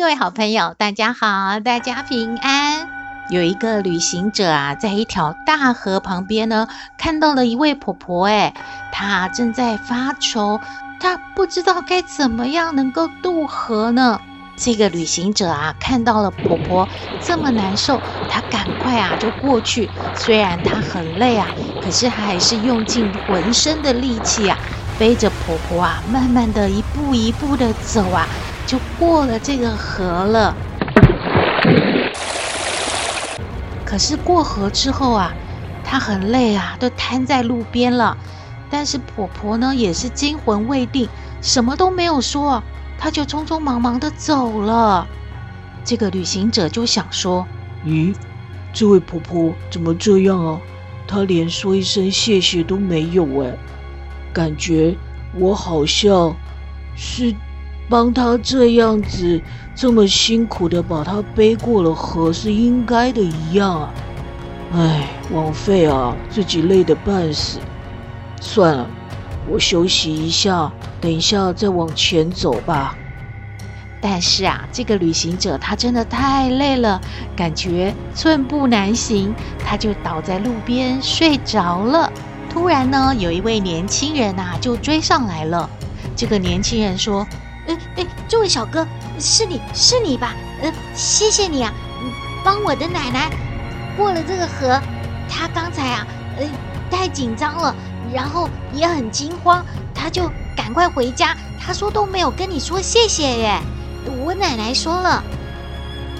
各位好朋友，大家好，大家平安。有一个旅行者啊，在一条大河旁边呢，看到了一位婆婆。哎，她正在发愁，她不知道该怎么样能够渡河呢。这个旅行者啊，看到了婆婆这么难受，他赶快啊就过去。虽然他很累啊，可是他还是用尽浑身的力气啊，背着婆婆啊，慢慢的一步一步的走啊。就过了这个河了，可是过河之后啊，她很累啊，都瘫在路边了。但是婆婆呢，也是惊魂未定，什么都没有说，她就匆匆忙忙的走了。这个旅行者就想说：“咦，这位婆婆怎么这样啊？她连说一声谢谢都没有哎，感觉我好像是……”帮他这样子这么辛苦的把他背过了河是应该的一样啊！哎，枉费啊，自己累得半死。算了，我休息一下，等一下再往前走吧。但是啊，这个旅行者他真的太累了，感觉寸步难行，他就倒在路边睡着了。突然呢，有一位年轻人啊就追上来了。这个年轻人说。哎哎，这位小哥，是你是你吧？呃，谢谢你啊，帮我的奶奶过了这个河。她刚才啊，呃，太紧张了，然后也很惊慌，她就赶快回家。她说都没有跟你说谢谢耶。我奶奶说了，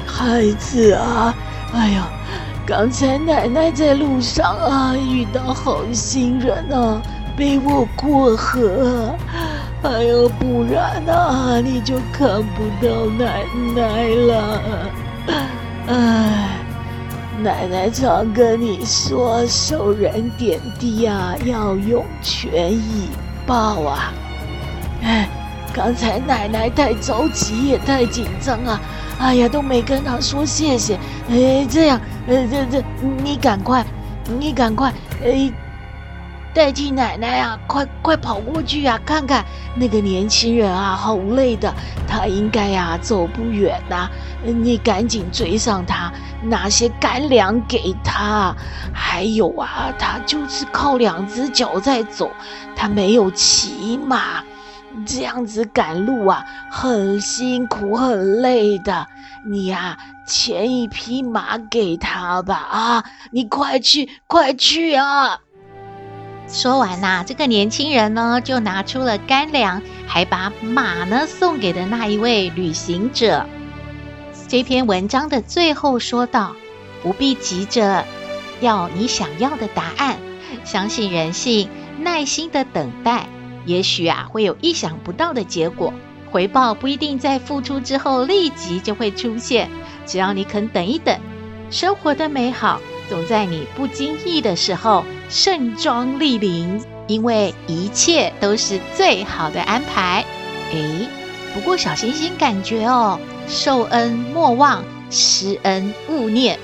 孩子啊，哎呀，刚才奶奶在路上啊，遇到好心人啊，背我过河。哎呦，不然啊，你就看不到奶奶了。哎，奶奶常跟你说，受人点滴啊，要用权以报啊。哎，刚才奶奶太着急，也太紧张啊。哎呀，都没跟她说谢谢。哎，这样，呃，这这，你赶快，你赶快，哎。代替奶奶啊，快快跑过去啊！看看那个年轻人啊，好累的，他应该呀、啊、走不远呐、啊。你赶紧追上他，拿些干粮给他。还有啊，他就是靠两只脚在走，他没有骑马，这样子赶路啊，很辛苦很累的。你呀、啊，牵一匹马给他吧！啊，你快去快去啊！说完呐，这个年轻人呢，就拿出了干粮，还把马呢送给了那一位旅行者。这篇文章的最后说道：“不必急着要你想要的答案，相信人性，耐心的等待，也许啊会有意想不到的结果。回报不一定在付出之后立即就会出现，只要你肯等一等，生活的美好。”总在你不经意的时候盛装莅临，因为一切都是最好的安排。诶，不过小星星感觉哦，受恩莫忘，施恩勿念。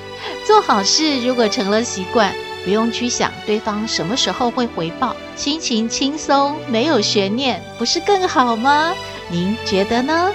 做好事如果成了习惯，不用去想对方什么时候会回报，心情轻松，没有悬念，不是更好吗？您觉得呢？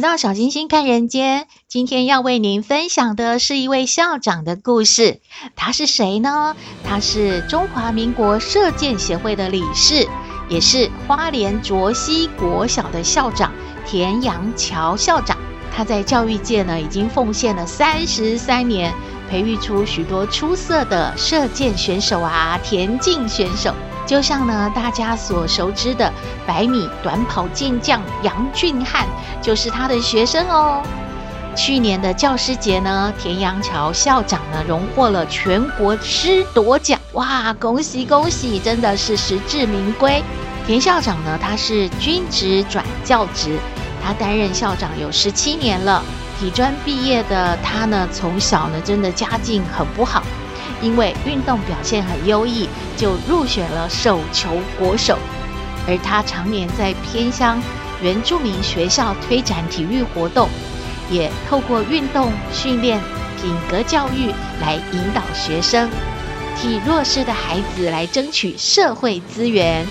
回到小星星看人间，今天要为您分享的是一位校长的故事。他是谁呢？他是中华民国射箭协会的理事，也是花莲卓溪国小的校长田阳桥校长。他在教育界呢，已经奉献了三十三年，培育出许多出色的射箭选手啊，田径选手。就像呢，大家所熟知的百米短跑健将杨俊翰，就是他的学生哦。去年的教师节呢，田阳桥校长呢荣获了全国师铎奖，哇，恭喜恭喜，真的是实至名归。田校长呢，他是军职转教职，他担任校长有十七年了。体专毕业的他呢，从小呢真的家境很不好。因为运动表现很优异，就入选了手球国手。而他常年在偏乡原住民学校推展体育活动，也透过运动训练、品格教育来引导学生，替弱势的孩子来争取社会资源。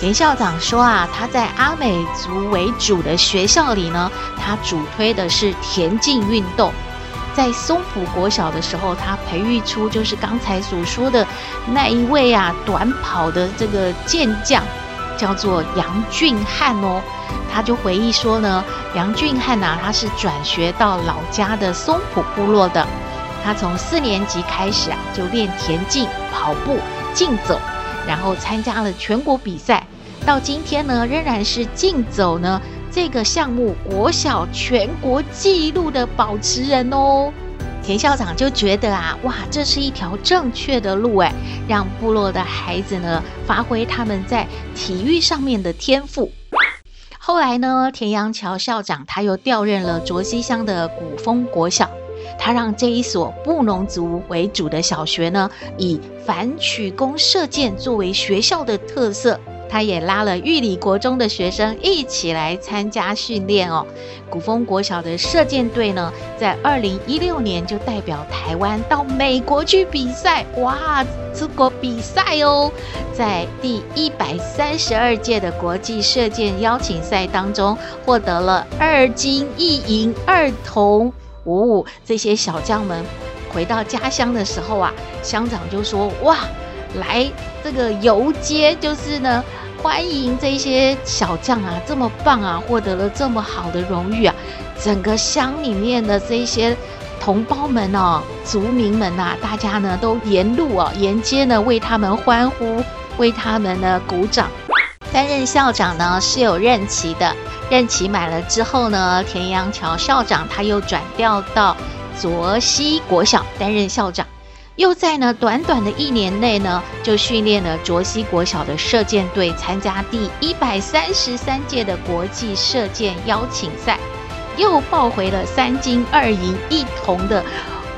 田校长说啊，他在阿美族为主的学校里呢，他主推的是田径运动。在松浦国小的时候，他培育出就是刚才所说的那一位啊，短跑的这个健将，叫做杨俊翰哦。他就回忆说呢，杨俊翰呐、他是转学到老家的松浦部落的。他从四年级开始啊，就练田径、跑步、竞走，然后参加了全国比赛，到今天呢，仍然是竞走呢。这个项目国小全国纪录的保持人哦，田校长就觉得啊，哇，这是一条正确的路哎，让部落的孩子呢发挥他们在体育上面的天赋。后来呢，田阳桥校长他又调任了卓溪乡的古风国小，他让这一所布农族为主的小学呢，以反曲弓射箭作为学校的特色。他也拉了玉里国中的学生一起来参加训练哦。古风国小的射箭队呢，在二零一六年就代表台湾到美国去比赛，哇，出国比赛哦！在第一百三十二届的国际射箭邀请赛当中，获得了二金一银二铜。哦，这些小将们回到家乡的时候啊，乡长就说：哇，来这个游街就是呢。欢迎这些小将啊，这么棒啊，获得了这么好的荣誉啊！整个乡里面的这些同胞们哦，族民们呐，大家呢都沿路哦，沿街呢为他们欢呼，为他们呢鼓掌。担任校长呢是有任期的，任期满了之后呢，田阳桥校长他又转调到卓溪国小担任校长。又在呢短短的一年内呢，就训练了卓西国小的射箭队，参加第一百三十三届的国际射箭邀请赛，又抱回了三金二银一铜的，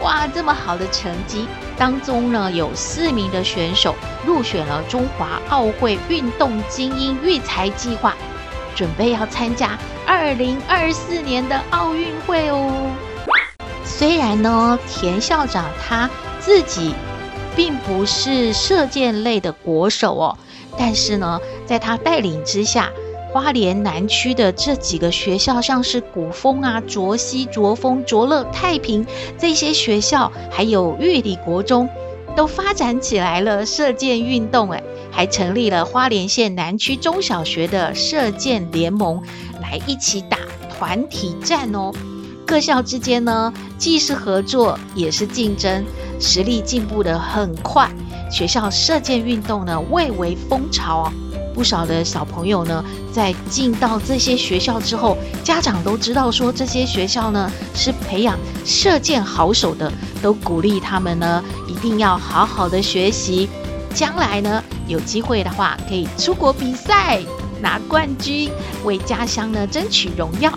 哇，这么好的成绩！当中呢，有四名的选手入选了中华奥会运动精英育才计划，准备要参加二零二四年的奥运会哦。虽然呢，田校长他。自己并不是射箭类的国手哦，但是呢，在他带领之下，花莲南区的这几个学校，像是古风啊、卓西、卓丰、卓乐、太平这些学校，还有玉里国中，都发展起来了射箭运动。哎，还成立了花莲县南区中小学的射箭联盟，来一起打团体战哦。各校之间呢，既是合作，也是竞争。实力进步得很快，学校射箭运动呢蔚为风潮啊！不少的小朋友呢，在进到这些学校之后，家长都知道说这些学校呢是培养射箭好手的，都鼓励他们呢一定要好好的学习，将来呢有机会的话可以出国比赛拿冠军，为家乡呢争取荣耀。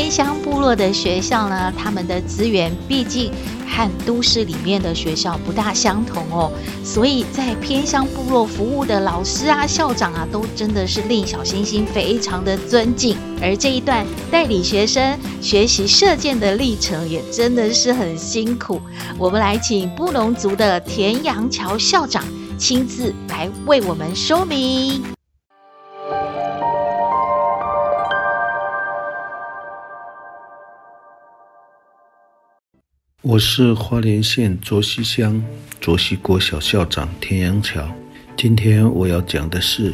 偏乡部落的学校呢，他们的资源毕竟。和都市里面的学校不大相同哦，所以在偏乡部落服务的老师啊、校长啊，都真的是令小星星非常的尊敬。而这一段代理学生学习射箭的历程，也真的是很辛苦。我们来请布农族的田阳桥校长亲自来为我们说明。我是花莲县卓溪乡卓溪国小校长田阳桥。今天我要讲的是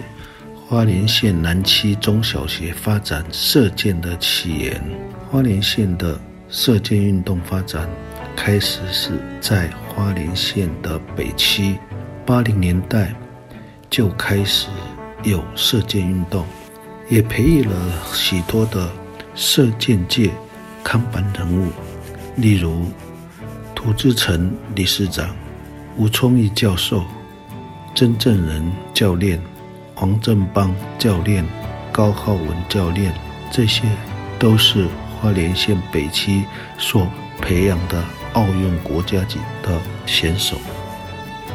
花莲县南七中小学发展射箭的起源。花莲县的射箭运动发展开始是在花莲县的北区，八零年代就开始有射箭运动，也培育了许多的射箭界看板人物，例如。涂志成理事长、吴聪义教授、曾正仁教练、黄正邦教练、高浩文教练，这些都是花莲县北区所培养的奥运国家级的选手。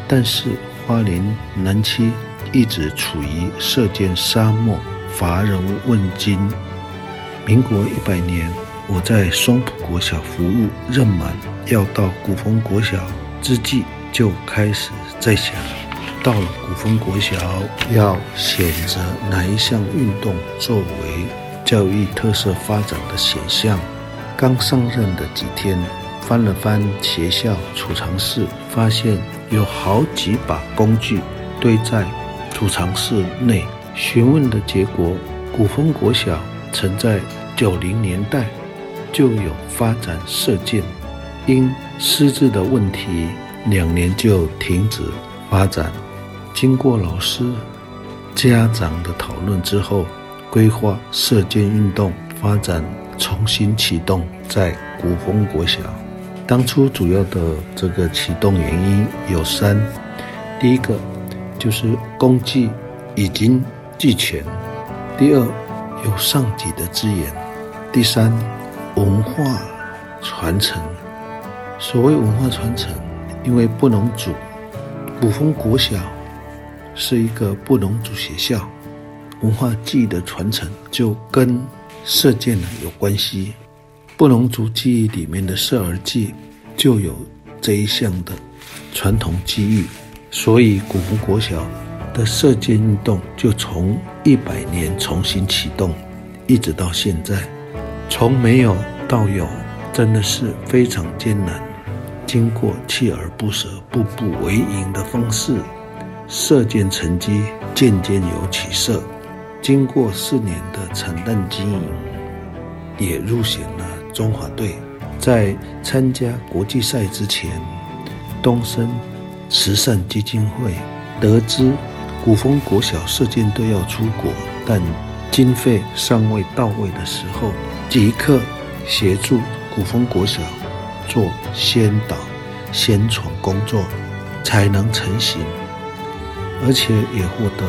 但是花莲南区一直处于射箭沙漠，乏人问津。民国一百年，我在松浦国小服务任满。要到古风国小之际，就开始在想，到了古风国小要选择哪一项运动作为教育特色发展的选项。刚上任的几天，翻了翻学校储藏室，发现有好几把工具堆在储藏室内。询问的结果，古风国小曾在九零年代就有发展射箭。因师资的问题，两年就停止发展。经过老师、家长的讨论之后，规划射箭运动发展重新启动在古风国小。当初主要的这个启动原因有三：第一个就是工具已经俱全；第二有上级的资源；第三文化传承。所谓文化传承，因为布农族古风国小是一个布农族学校，文化技艺的传承就跟射箭呢有关系。布农族记忆里面的射而祭就有这一项的传统技艺，所以古风国小的射箭运动就从一百年重新启动，一直到现在，从没有道友，真的是非常艰难。经过锲而不舍、步步为营的方式，射箭成绩渐渐有起色。经过四年的惨淡经营，也入选了中华队。在参加国际赛之前，东森慈善基金会得知古风国小射箭队要出国，但经费尚未到位的时候，即刻协助古风国小。做先导、宣传工作才能成型，而且也获得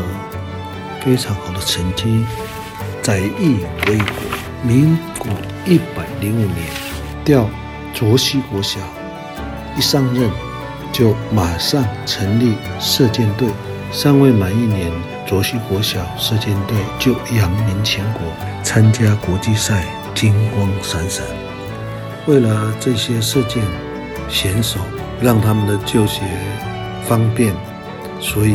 非常好的成绩，载誉归国。民国一百零五年调卓西国小，一上任就马上成立射箭队，尚未满一年，卓西国小射箭队就扬名全国，参加国际赛，金光闪闪。为了这些射箭选手，让他们的就学方便，所以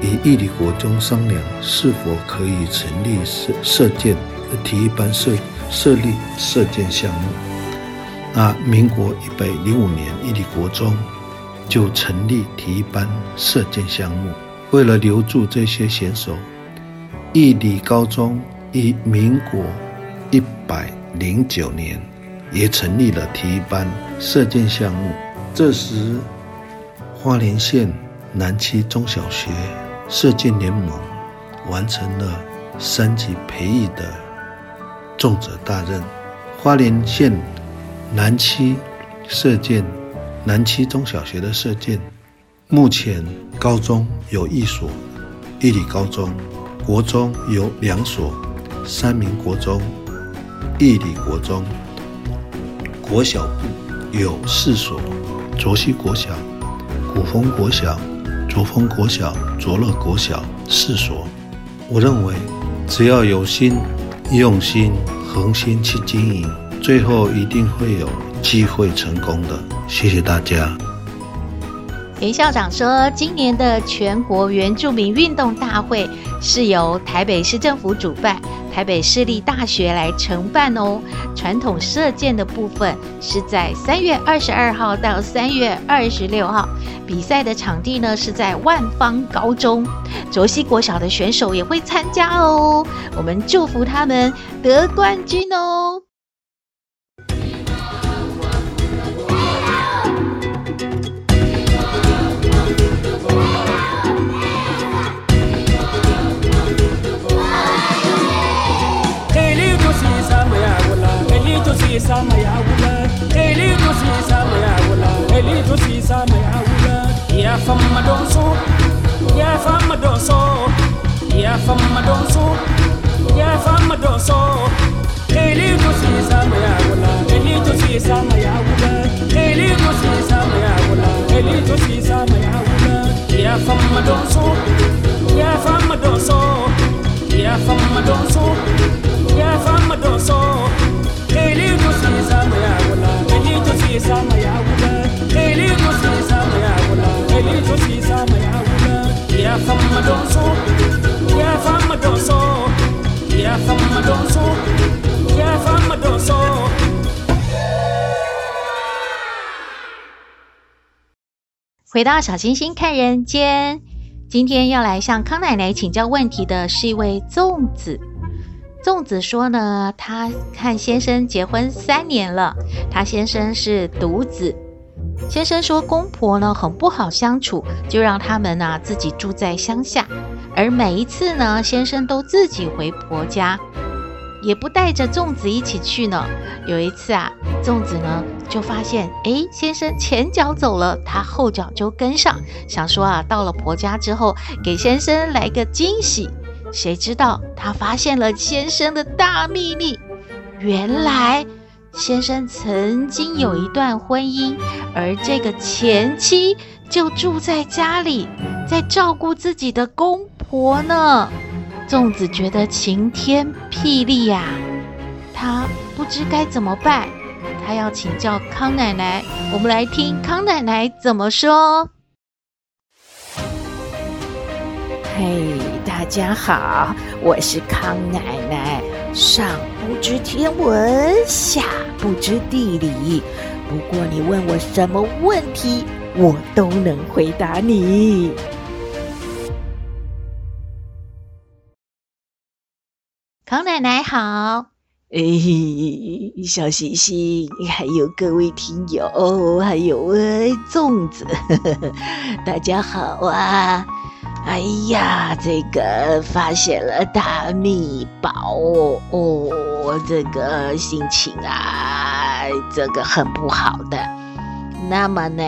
与义理国中商量是否可以成立射射箭体育班设设立射箭项目。那民国一百零五年，义理国中就成立体育班射箭项目。为了留住这些选手，义理高中以民国一百零九年。也成立了体育班射箭项目。这时，花莲县南七中小学射箭联盟完成了三级培育的重责大任。花莲县南七射箭南七中小学的射箭，目前高中有一所，义理高中；国中有两所，三民国中、义理国中。国小有四所：卓西国小、古风国小、卓丰国小、卓乐国小四所。我认为，只要有心、用心、恒心去经营，最后一定会有机会成功的。谢谢大家。严校长说，今年的全国原住民运动大会是由台北市政府主办，台北市立大学来承办哦。传统射箭的部分是在三月二十二号到三月二十六号，比赛的场地呢是在万芳高中，卓西国小的选手也会参加哦。我们祝福他们得冠军哦。西沙玛雅乌拉，黑里多西沙玛雅乌拉，黑里多西沙玛雅乌拉。呀法玛东苏，呀法玛东苏，呀法玛东苏，呀法玛东苏。黑里多西沙玛雅回到小星星看人间，今天要来向康奶奶请教问题的是一位粽子。粽子说呢，她看先生结婚三年了，她先生是独子。先生说公婆呢很不好相处，就让他们呢自己住在乡下。而每一次呢，先生都自己回婆家，也不带着粽子一起去呢。有一次啊，粽子呢就发现，哎，先生前脚走了，他后脚就跟上，想说啊，到了婆家之后，给先生来个惊喜。谁知道他发现了先生的大秘密？原来先生曾经有一段婚姻，而这个前妻就住在家里，在照顾自己的公婆呢。粽子觉得晴天霹雳呀，他不知该怎么办，他要请教康奶奶。我们来听康奶奶怎么说。嘿家好，我是康奶奶。上不知天文，下不知地理。不过你问我什么问题，我都能回答你。康奶奶好，哎，小星星，还有各位听友，还有粽子，呵呵，大家好啊。哎呀，这个发现了大秘宝哦，这个心情啊，这个很不好的。那么呢，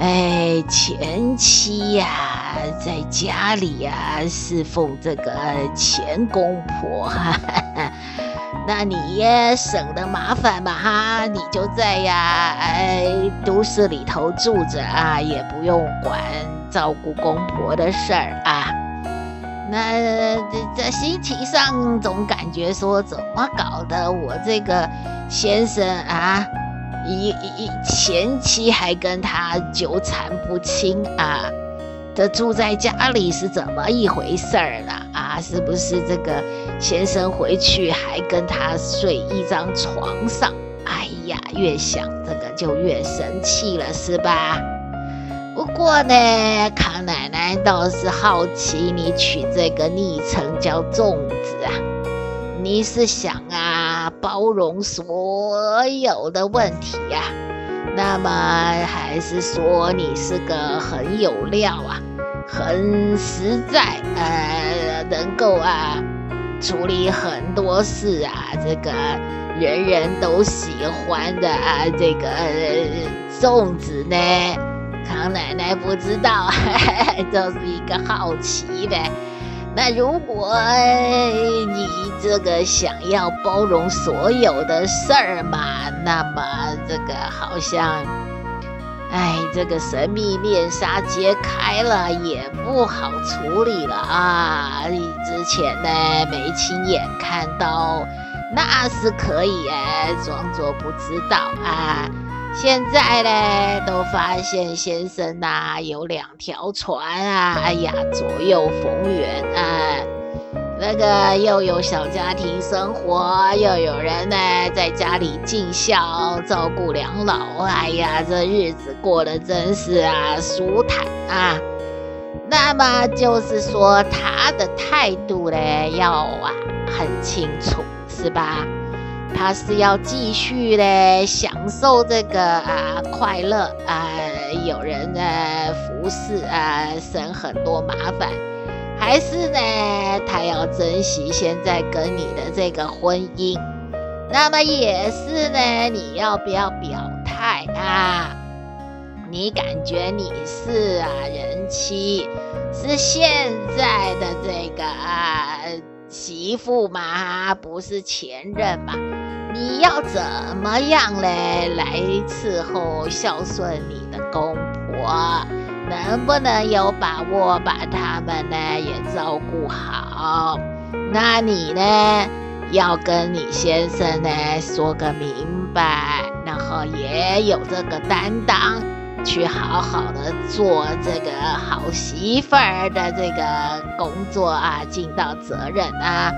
哎，前妻呀，在家里呀侍奉这个前公婆，哈哈，那你也省得麻烦嘛哈，你就在呀，哎，都市里头住着啊，也不用管。照顾公婆的事儿啊，那这这心情上总感觉说怎么搞的？我这个先生啊，一一前妻还跟他纠缠不清啊，这住在家里是怎么一回事儿了啊？是不是这个先生回去还跟他睡一张床上？哎呀，越想这个就越生气了，是吧？不过呢，康奶奶倒是好奇，你取这个昵称叫粽子啊，你是想啊包容所有的问题呀？那么还是说你是个很有料啊，很实在，呃，能够啊处理很多事啊，这个人人都喜欢的啊，这个粽子呢？康奶奶不知道，就是一个好奇呗。那如果你这个想要包容所有的事儿嘛，那么这个好像，哎，这个神秘面纱揭开了也不好处理了啊。你之前呢没亲眼看到，那是可以哎，装作不知道啊。现在呢，都发现先生呐、有两条船啊，哎呀，左右逢源啊。那个又有小家庭生活，又有人呢在家里尽孝照顾两老，哎呀，这日子过得真是啊舒坦啊。那么就是说，他的态度呢要啊很清楚，是吧？他是要继续的享受这个啊快乐啊，有人呢服侍啊，省很多麻烦。还是呢，他要珍惜现在跟你的这个婚姻，那么也是呢，你要不要表态啊？你感觉你是啊人妻，是现在的这个啊媳妇嘛，不是前任嘛？你要怎么样嘞来伺候孝顺你的公婆？能不能有把握把他们呢也照顾好？那你呢要跟你先生呢说个明白，然后也有这个担当，去好好的做这个好媳妇儿的这个工作啊，尽到责任啊。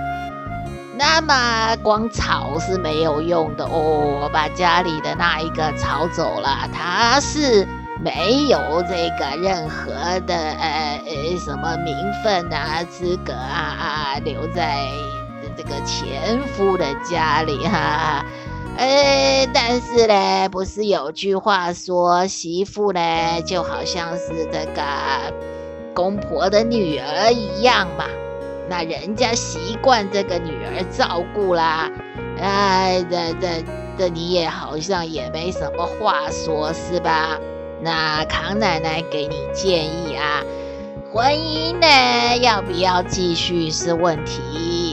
那么光吵是没有用的哦，我把家里的那一个吵走了，他是。没有这个任何的呃呃什么名分啊资格啊啊留在这个前夫的家里哈、啊，呃但是呢不是有句话说媳妇呢就好像是这个公婆的女儿一样嘛，那人家习惯这个女儿照顾啦，哎这这这你也好像也没什么话说是吧？那康奶奶给你建议啊，婚姻呢要不要继续是问题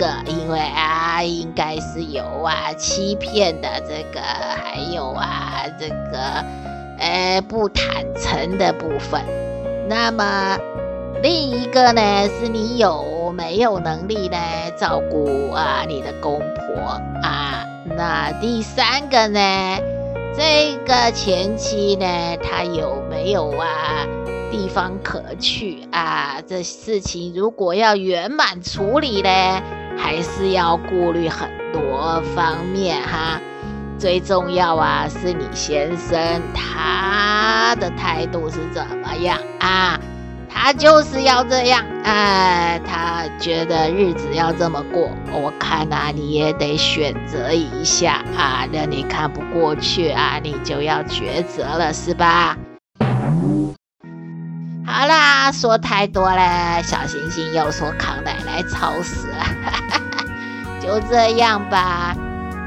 个，因为啊应该是有啊欺骗的这个，还有啊这个呃不坦诚的部分。那么另一个呢是你有没有能力呢照顾啊你的公婆啊？那第三个呢？这个前妻呢，他有没有啊地方可去啊？这事情如果要圆满处理呢，还是要顾虑很多方面哈。最重要啊，是你先生他的态度是怎么样啊？他就是要这样，哎，他觉得日子要这么过，我看呐、啊，你也得选择一下啊，那你看不过去啊，你就要抉择了，是吧？好啦，说太多了，小星星又说康奶奶吵死了，就这样吧。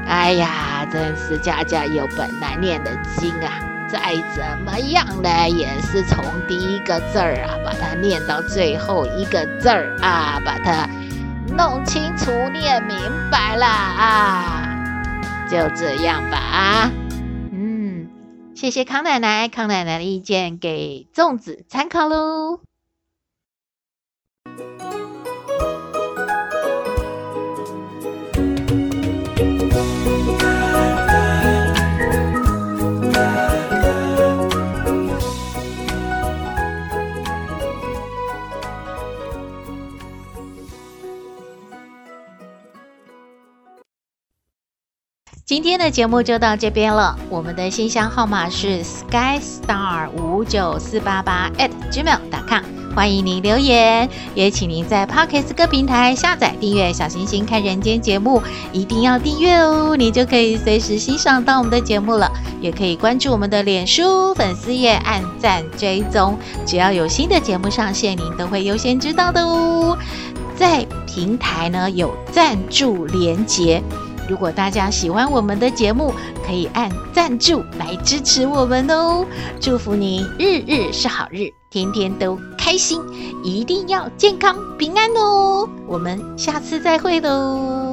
哎呀，真是家家有本难念的经啊。再怎么样呢，也是从第一个字儿啊，把它念到最后一个字儿啊，把它弄清楚、念明白了啊，就这样吧啊。谢谢康奶奶，康奶奶的意见给粽子参考喽。今天的节目就到这边了。我们的信箱号码是 skystar 五九四八八 at gmail.com，欢迎您留言，也请您在 Podcast 各平台下载订阅《小星星看人间》节目，一定要订阅哦，你就可以随时欣赏到我们的节目了。也可以关注我们的脸书粉丝页，按赞追踪，只要有新的节目上线，您都会优先知道的哦。在平台呢有赞助连结。如果大家喜欢我们的节目，可以按赞助来支持我们哦。祝福你日日是好日，天天都开心，一定要健康平安哦。我们下次再会喽。